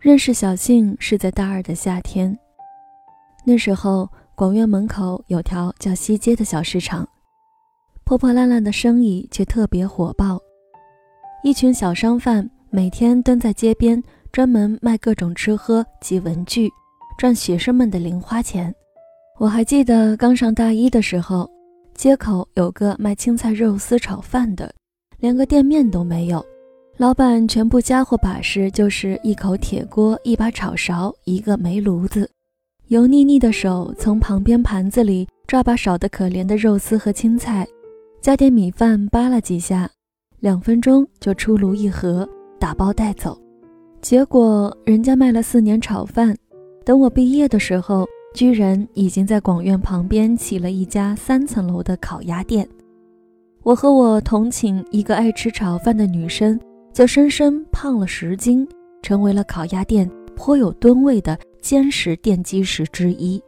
认识小信是在大二的夏天，那时候广院门口有条叫西街的小市场，破破烂烂的生意却特别火爆，一群小商贩每天蹲在街边，专门卖各种吃喝及文具，赚学生们的零花钱。我还记得刚上大一的时候，街口有个卖青菜肉丝炒饭的，连个店面都没有。老板全部家伙把式就是一口铁锅、一把炒勺、一个煤炉子，油腻腻的手从旁边盘子里抓把少得可怜的肉丝和青菜，加点米饭扒拉几下，两分钟就出炉一盒，打包带走。结果人家卖了四年炒饭，等我毕业的时候，居然已经在广院旁边起了一家三层楼的烤鸭店。我和我同寝一个爱吃炒饭的女生。则深深胖了十斤，成为了烤鸭店颇有吨位的坚实奠基石之一。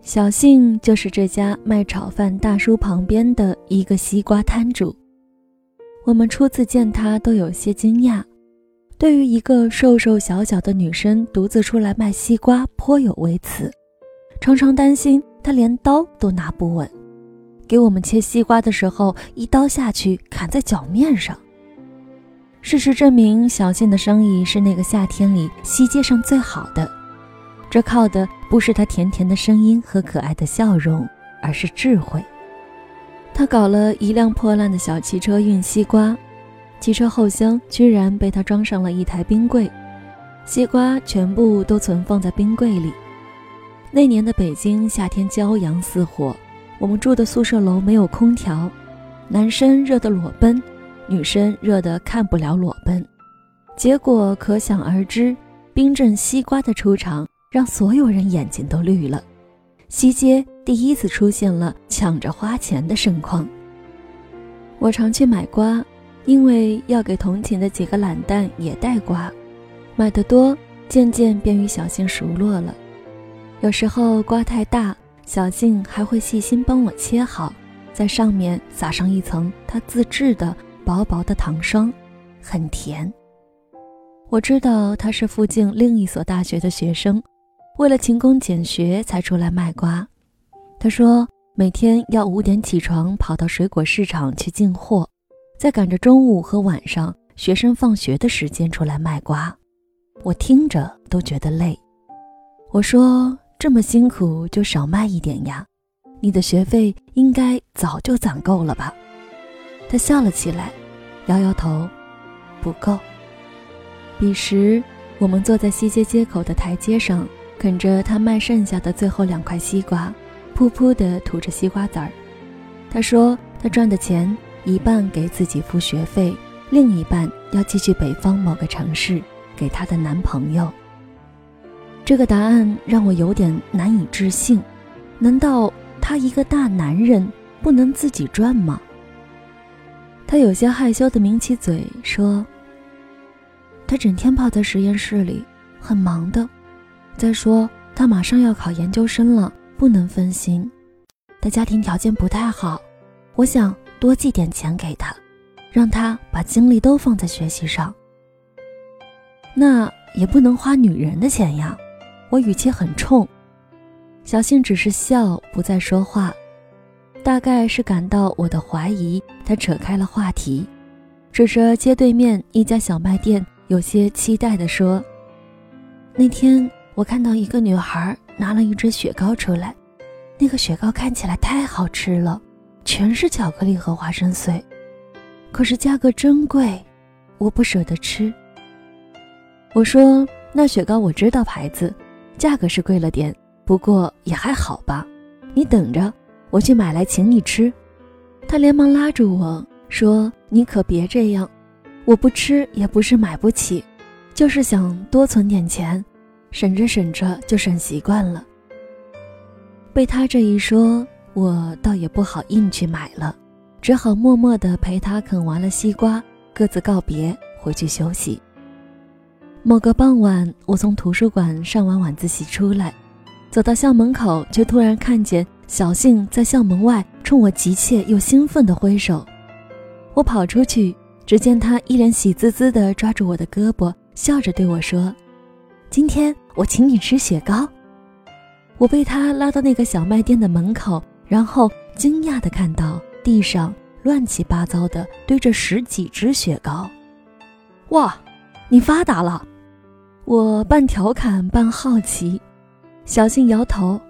小信就是这家卖炒饭大叔旁边的一个西瓜摊主。我们初次见他都有些惊讶，对于一个瘦瘦小小的女生独自出来卖西瓜颇有微词，常常担心她连刀都拿不稳，给我们切西瓜的时候一刀下去砍在脚面上。事实证明，小静的生意是那个夏天里西街上最好的。这靠的不是她甜甜的声音和可爱的笑容，而是智慧。她搞了一辆破烂的小汽车运西瓜，汽车后厢居然被她装上了一台冰柜，西瓜全部都存放在冰柜里。那年的北京夏天骄阳似火，我们住的宿舍楼没有空调，男生热得裸奔。女生热得看不了裸奔，结果可想而知。冰镇西瓜的出场让所有人眼睛都绿了。西街第一次出现了抢着花钱的盛况。我常去买瓜，因为要给同寝的几个懒蛋也带瓜。买的多，渐渐便与小杏熟络了。有时候瓜太大，小杏还会细心帮我切好，在上面撒上一层她自制的。薄薄的糖霜，很甜。我知道他是附近另一所大学的学生，为了勤工俭学才出来卖瓜。他说每天要五点起床，跑到水果市场去进货，再赶着中午和晚上学生放学的时间出来卖瓜。我听着都觉得累。我说这么辛苦就少卖一点呀，你的学费应该早就攒够了吧。他笑了起来，摇摇头，不够。彼时，我们坐在西街街口的台阶上，啃着他卖剩下的最后两块西瓜，噗噗地吐着西瓜籽儿。他说：“他赚的钱一半给自己付学费，另一半要寄去北方某个城市给她的男朋友。”这个答案让我有点难以置信。难道他一个大男人不能自己赚吗？他有些害羞的抿起嘴说：“他整天泡在实验室里，很忙的。再说他马上要考研究生了，不能分心。他家庭条件不太好，我想多寄点钱给他，让他把精力都放在学习上。那也不能花女人的钱呀。”我语气很冲，小信只是笑，不再说话。大概是感到我的怀疑，他扯开了话题，指着街对面一家小卖店，有些期待地说：“那天我看到一个女孩拿了一只雪糕出来，那个雪糕看起来太好吃了，全是巧克力和花生碎，可是价格真贵，我不舍得吃。”我说：“那雪糕我知道牌子，价格是贵了点，不过也还好吧，你等着。”我去买来请你吃，他连忙拉住我说：“你可别这样，我不吃也不是买不起，就是想多存点钱，省着省着就省习惯了。”被他这一说，我倒也不好硬去买了，只好默默地陪他啃完了西瓜，各自告别，回去休息。某个傍晚，我从图书馆上完晚自习出来，走到校门口，就突然看见。小信在校门外冲我急切又兴奋地挥手，我跑出去，只见他一脸喜滋滋地抓住我的胳膊，笑着对我说：“今天我请你吃雪糕。”我被他拉到那个小卖店的门口，然后惊讶地看到地上乱七八糟的堆着十几只雪糕。哇，你发达了！我半调侃半好奇。小信摇头：“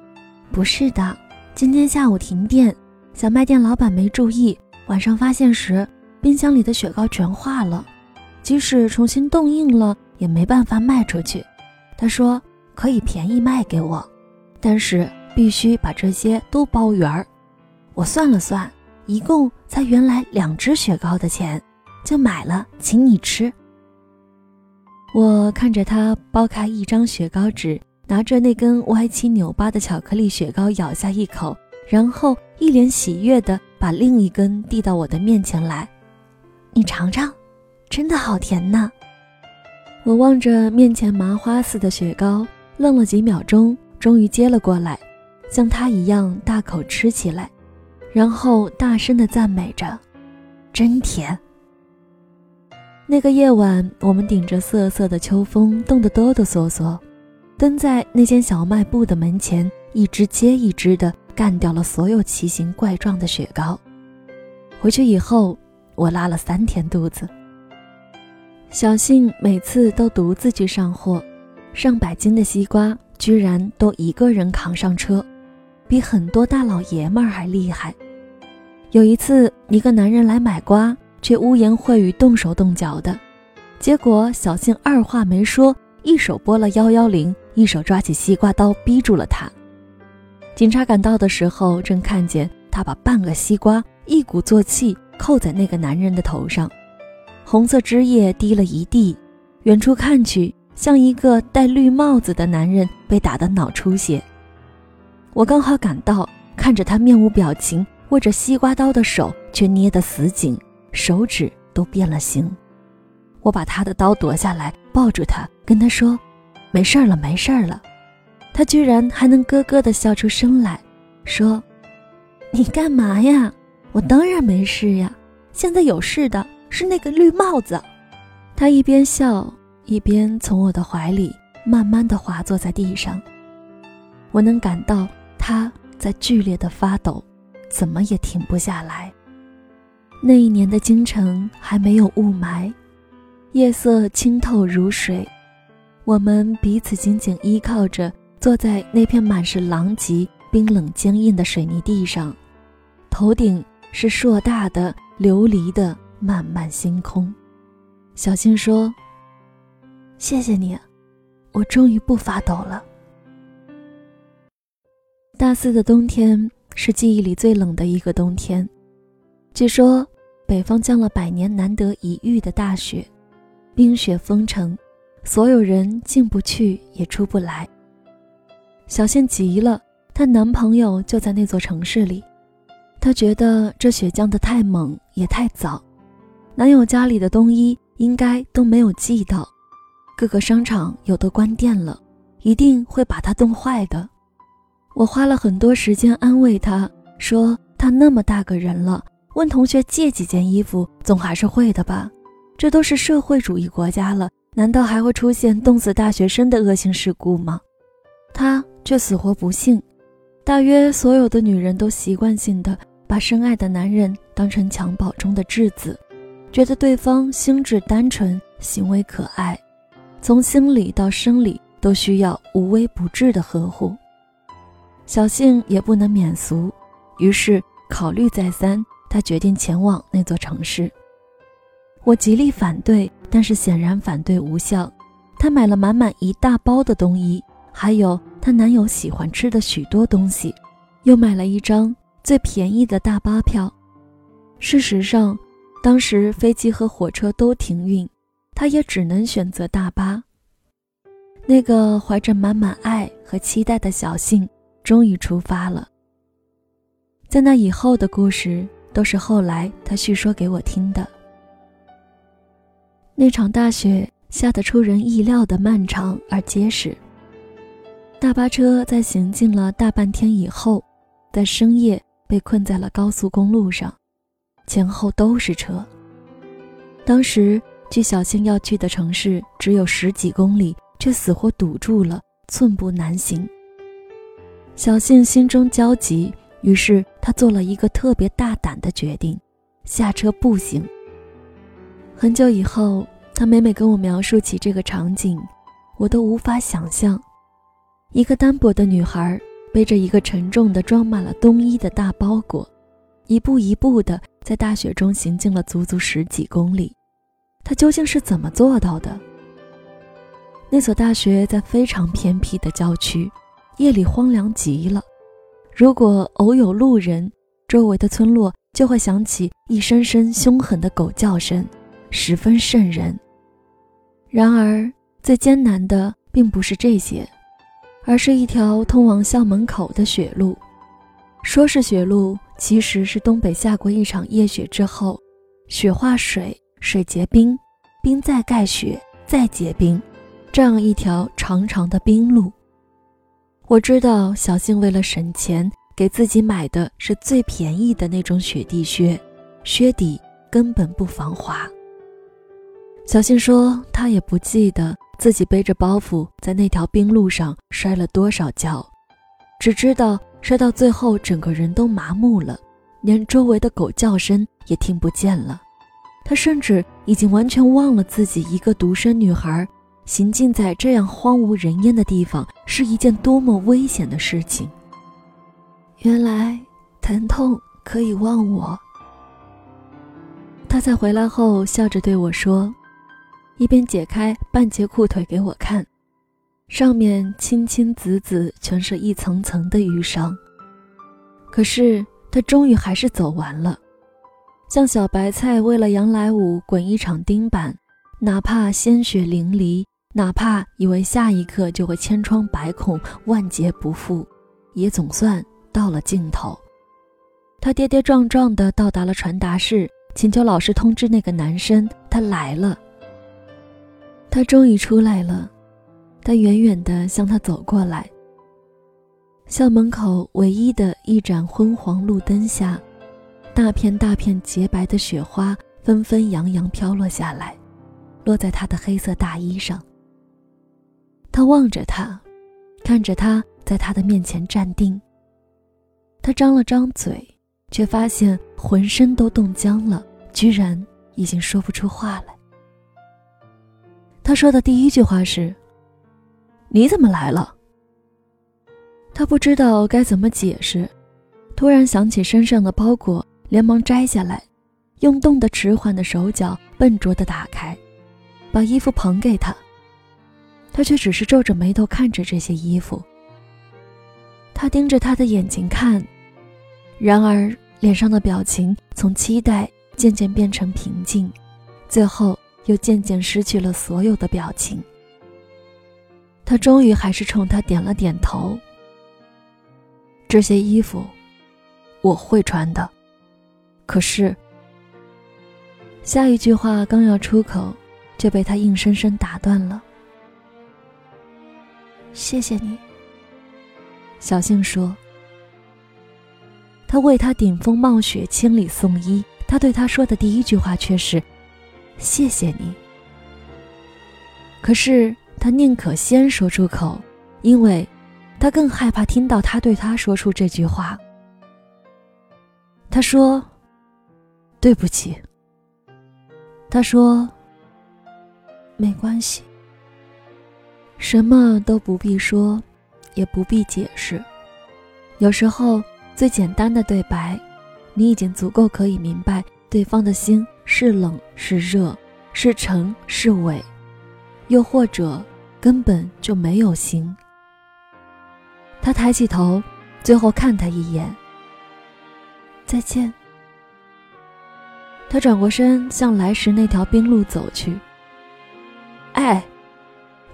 不是的，今天下午停电，小卖店老板没注意，晚上发现时，冰箱里的雪糕全化了。即使重新冻硬了，也没办法卖出去。他说可以便宜卖给我。”但是必须把这些都包圆儿。我算了算，一共才原来两只雪糕的钱，就买了，请你吃。我看着他剥开一张雪糕纸，拿着那根歪七扭八的巧克力雪糕咬下一口，然后一脸喜悦地把另一根递到我的面前来。你尝尝，真的好甜呐！我望着面前麻花似的雪糕，愣了几秒钟。终于接了过来，像他一样大口吃起来，然后大声地赞美着：“真甜。”那个夜晚，我们顶着瑟瑟的秋风，冻得哆哆嗦嗦，蹲在那间小卖部的门前，一只接一只地干掉了所有奇形怪状的雪糕。回去以后，我拉了三天肚子。小信每次都独自去上货，上百斤的西瓜。居然都一个人扛上车，比很多大老爷们儿还厉害。有一次，一个男人来买瓜，却污言秽语、动手动脚的，结果小信二话没说，一手拨了幺幺零，一手抓起西瓜刀逼住了他。警察赶到的时候，正看见他把半个西瓜一鼓作气扣在那个男人的头上，红色汁液滴了一地，远处看去。像一个戴绿帽子的男人被打得脑出血，我刚好赶到，看着他面无表情握着西瓜刀的手却捏得死紧，手指都变了形。我把他的刀夺下来，抱住他，跟他说：“没事儿了，没事儿了。”他居然还能咯咯地笑出声来，说：“你干嘛呀？我当然没事呀，现在有事的是那个绿帽子。”他一边笑。一边从我的怀里慢慢的滑坐在地上，我能感到他在剧烈的发抖，怎么也停不下来。那一年的京城还没有雾霾，夜色清透如水，我们彼此紧紧依靠着，坐在那片满是狼藉、冰冷坚硬的水泥地上，头顶是硕大的琉璃的漫漫星空。小新说。谢谢你，我终于不发抖了。大四的冬天是记忆里最冷的一个冬天，据说北方降了百年难得一遇的大雪，冰雪封城，所有人进不去也出不来。小倩急了，她男朋友就在那座城市里，她觉得这雪降得太猛也太早，男友家里的冬衣应该都没有寄到。各个商场有的关店了，一定会把他冻坏的。我花了很多时间安慰他，说他那么大个人了，问同学借几件衣服总还是会的吧？这都是社会主义国家了，难道还会出现冻死大学生的恶性事故吗？他却死活不信。大约所有的女人都习惯性的把深爱的男人当成襁褓中的稚子，觉得对方心智单纯，行为可爱。从心理到生理都需要无微不至的呵护，小幸也不能免俗，于是考虑再三，他决定前往那座城市。我极力反对，但是显然反对无效。她买了满满一大包的冬衣，还有她男友喜欢吃的许多东西，又买了一张最便宜的大巴票。事实上，当时飞机和火车都停运。她也只能选择大巴。那个怀着满满爱和期待的小信终于出发了。在那以后的故事，都是后来他叙说给我听的。那场大雪下得出人意料的漫长而结实。大巴车在行进了大半天以后，在深夜被困在了高速公路上，前后都是车。当时。距小新要去的城市只有十几公里，却死活堵住了，寸步难行。小信心中焦急，于是他做了一个特别大胆的决定：下车步行。很久以后，他每每跟我描述起这个场景，我都无法想象，一个单薄的女孩背着一个沉重的装满了冬衣的大包裹，一步一步的在大雪中行进了足足十几公里。她究竟是怎么做到的？那所大学在非常偏僻的郊区，夜里荒凉极了。如果偶有路人，周围的村落就会响起一声声凶狠的狗叫声。十分瘆人。然而，最艰难的并不是这些，而是一条通往校门口的雪路。说是雪路，其实是东北下过一场夜雪之后，雪化水，水结冰，冰再盖雪，再结冰，这样一条长长的冰路。我知道小静为了省钱，给自己买的是最便宜的那种雪地靴，靴底根本不防滑。小信说：“他也不记得自己背着包袱在那条冰路上摔了多少跤，只知道摔到最后整个人都麻木了，连周围的狗叫声也听不见了。他甚至已经完全忘了自己一个独生女孩行进在这样荒无人烟的地方是一件多么危险的事情。原来疼痛可以忘我。”他在回来后笑着对我说。一边解开半截裤腿给我看，上面青青紫紫，全是一层层的淤伤。可是他终于还是走完了，像小白菜为了杨来武滚一场钉板，哪怕鲜血淋漓，哪怕以为下一刻就会千疮百孔、万劫不复，也总算到了尽头。他跌跌撞撞地到达了传达室，请求老师通知那个男生，他来了。他终于出来了，他远远地向他走过来。校门口唯一的一盏昏黄路灯下，大片大片洁白的雪花纷纷扬扬飘落下来，落在他的黑色大衣上。他望着他，看着他在他的面前站定。他张了张嘴，却发现浑身都冻僵了，居然已经说不出话来。他说的第一句话是：“你怎么来了？”他不知道该怎么解释，突然想起身上的包裹，连忙摘下来，用冻得迟缓的手脚笨拙地打开，把衣服捧给他。他却只是皱着眉头看着这些衣服。他盯着他的眼睛看，然而脸上的表情从期待渐渐变成平静，最后。又渐渐失去了所有的表情。他终于还是冲他点了点头。这些衣服，我会穿的。可是，下一句话刚要出口，就被他硬生生打断了。谢谢你，小杏说。他为他顶风冒雪、千里送衣，他对他说的第一句话却是。谢谢你。可是他宁可先说出口，因为，他更害怕听到他对他说出这句话。他说：“对不起。”他说：“没关系。”什么都不必说，也不必解释。有时候，最简单的对白，你已经足够可以明白对方的心。是冷是热，是沉是伪，又或者根本就没有心。他抬起头，最后看他一眼。再见。他转过身，向来时那条冰路走去。哎，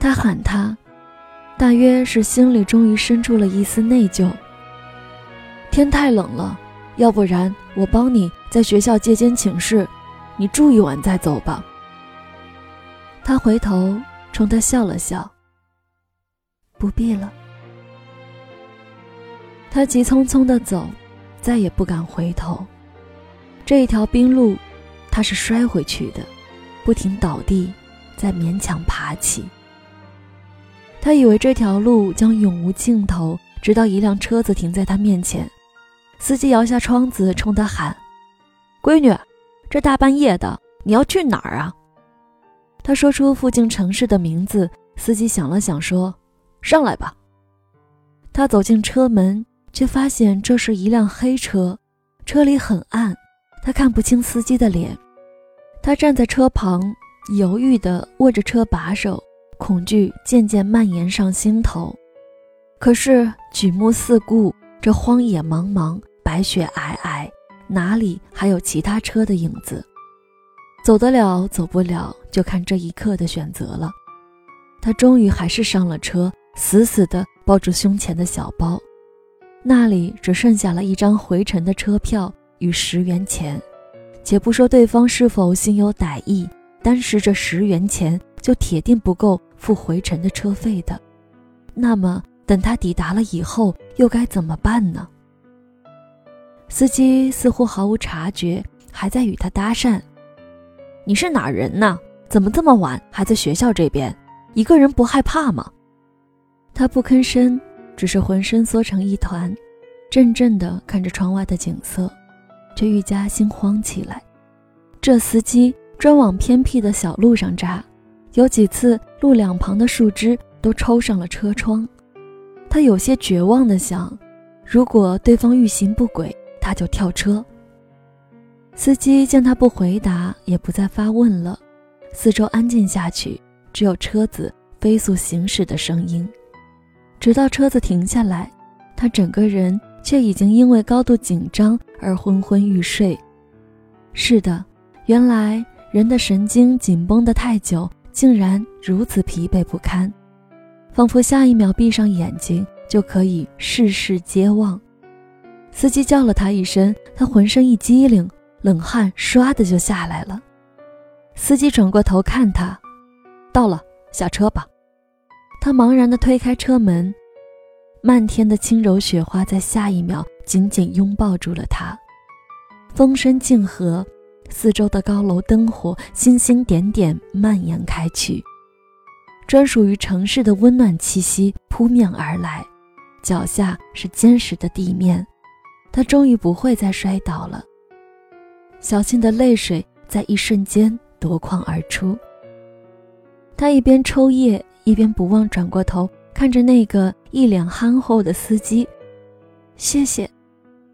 他喊他，大约是心里终于生出了一丝内疚。天太冷了，要不然我帮你在学校借间寝室。你住一晚再走吧。他回头冲他笑了笑。不必了。他急匆匆的走，再也不敢回头。这一条冰路，他是摔回去的，不停倒地，再勉强爬起。他以为这条路将永无尽头，直到一辆车子停在他面前。司机摇下窗子，冲他喊：“闺女，这大半夜的，你要去哪儿啊？”他说出附近城市的名字。司机想了想，说：“上来吧。”他走进车门，却发现这是一辆黑车，车里很暗，他看不清司机的脸。他站在车旁，犹豫地握着车把手。恐惧渐渐蔓延上心头，可是举目四顾，这荒野茫茫，白雪皑皑，哪里还有其他车的影子？走得了，走不了，就看这一刻的选择了。他终于还是上了车，死死地抱住胸前的小包，那里只剩下了一张回程的车票与十元钱。且不说对方是否心有歹意，单是这十元钱，就铁定不够。付回程的车费的，那么等他抵达了以后，又该怎么办呢？司机似乎毫无察觉，还在与他搭讪：“你是哪人呢？怎么这么晚还在学校这边？一个人不害怕吗？”他不吭声，只是浑身缩成一团，怔怔地看着窗外的景色，却愈加心慌起来。这司机专往偏僻的小路上扎。有几次，路两旁的树枝都抽上了车窗。他有些绝望地想：如果对方欲行不轨，他就跳车。司机见他不回答，也不再发问了。四周安静下去，只有车子飞速行驶的声音。直到车子停下来，他整个人却已经因为高度紧张而昏昏欲睡。是的，原来人的神经紧绷得太久。竟然如此疲惫不堪，仿佛下一秒闭上眼睛就可以事事皆忘。司机叫了他一声，他浑身一激灵，冷汗唰的就下来了。司机转过头看他，到了，下车吧。他茫然地推开车门，漫天的轻柔雪花在下一秒紧紧拥抱住了他。风声静和。四周的高楼灯火，星星点点蔓延开去，专属于城市的温暖气息扑面而来。脚下是坚实的地面，他终于不会再摔倒了。小信的泪水在一瞬间夺眶而出。他一边抽噎，一边不忘转过头看着那个一脸憨厚的司机：“谢谢，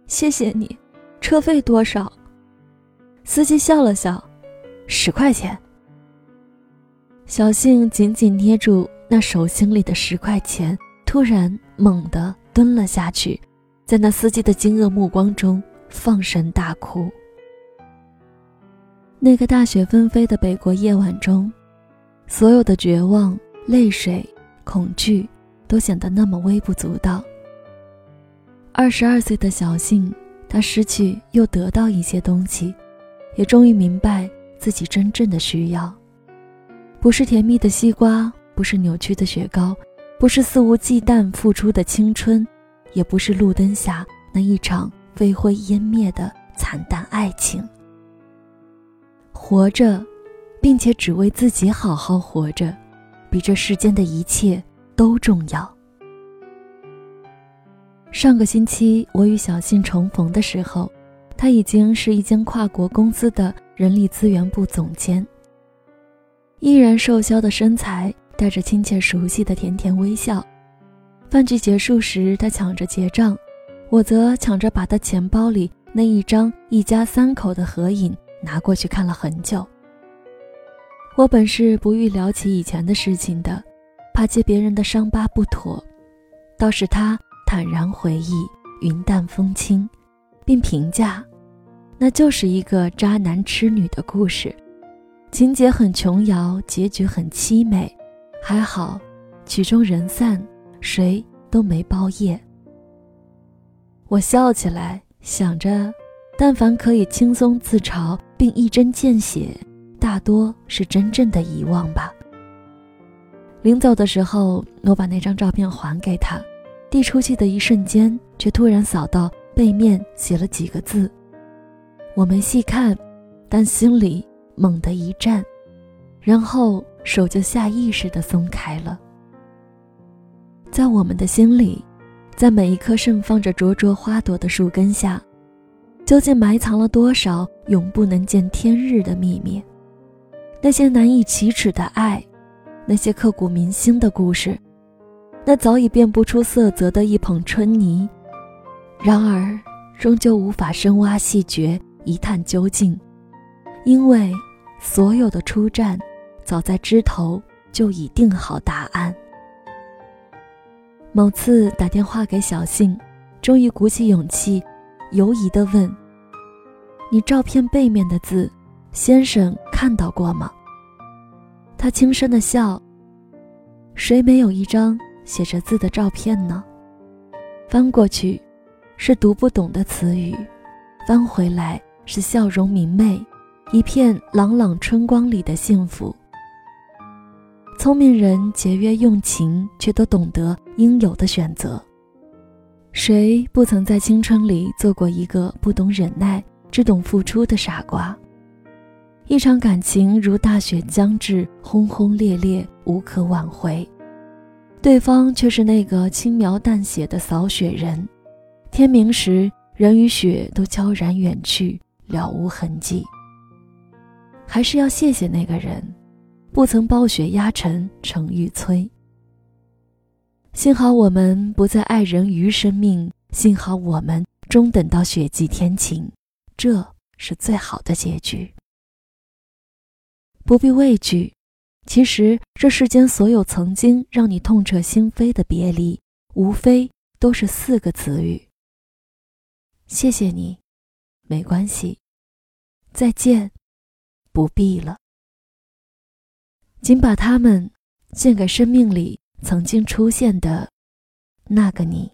谢谢你，车费多少？”司机笑了笑，十块钱。小信紧紧捏住那手心里的十块钱，突然猛地蹲了下去，在那司机的惊愕目光中放声大哭。那个大雪纷飞的北国夜晚中，所有的绝望、泪水、恐惧，都显得那么微不足道。二十二岁的小幸，他失去又得到一些东西。也终于明白自己真正的需要，不是甜蜜的西瓜，不是扭曲的雪糕，不是肆无忌惮付出的青春，也不是路灯下那一场飞灰烟灭的惨淡爱情。活着，并且只为自己好好活着，比这世间的一切都重要。上个星期我与小信重逢的时候。他已经是一间跨国公司的人力资源部总监，依然瘦削的身材，带着亲切熟悉的甜甜微笑。饭局结束时，他抢着结账，我则抢着把他钱包里那一张一家三口的合影拿过去看了很久。我本是不欲聊起以前的事情的，怕揭别人的伤疤不妥，倒是他坦然回忆，云淡风轻。并评价，那就是一个渣男痴女的故事，情节很琼瑶，结局很凄美，还好，曲终人散，谁都没包夜。我笑起来，想着，但凡可以轻松自嘲并一针见血，大多是真正的遗忘吧。临走的时候，我把那张照片还给他，递出去的一瞬间，却突然扫到。背面写了几个字，我没细看，但心里猛地一颤，然后手就下意识地松开了。在我们的心里，在每一棵盛放着灼灼花朵的树根下，究竟埋藏了多少永不能见天日的秘密？那些难以启齿的爱，那些刻骨铭心的故事，那早已变不出色泽的一捧春泥，然而终究无法深挖细掘，一探究竟，因为所有的出战，早在枝头就已定好答案。某次打电话给小信，终于鼓起勇气，犹疑地问：“你照片背面的字，先生看到过吗？”他轻声的笑。谁没有一张写着字的照片呢？翻过去，是读不懂的词语；翻回来，是笑容明媚，一片朗朗春光里的幸福。聪明人节约用情，却都懂得应有的选择。谁不曾在青春里做过一个不懂忍耐、只懂付出的傻瓜？一场感情如大雪将至，轰轰烈烈，无可挽回。对方却是那个轻描淡写的扫雪人，天明时，人与雪都悄然远去，了无痕迹。还是要谢谢那个人。不曾暴雪压沉成玉摧。幸好我们不再爱人于生命，幸好我们终等到雪霁天晴，这是最好的结局。不必畏惧，其实这世间所有曾经让你痛彻心扉的别离，无非都是四个词语：谢谢你，没关系，再见，不必了。请把它们献给生命里曾经出现的那个你。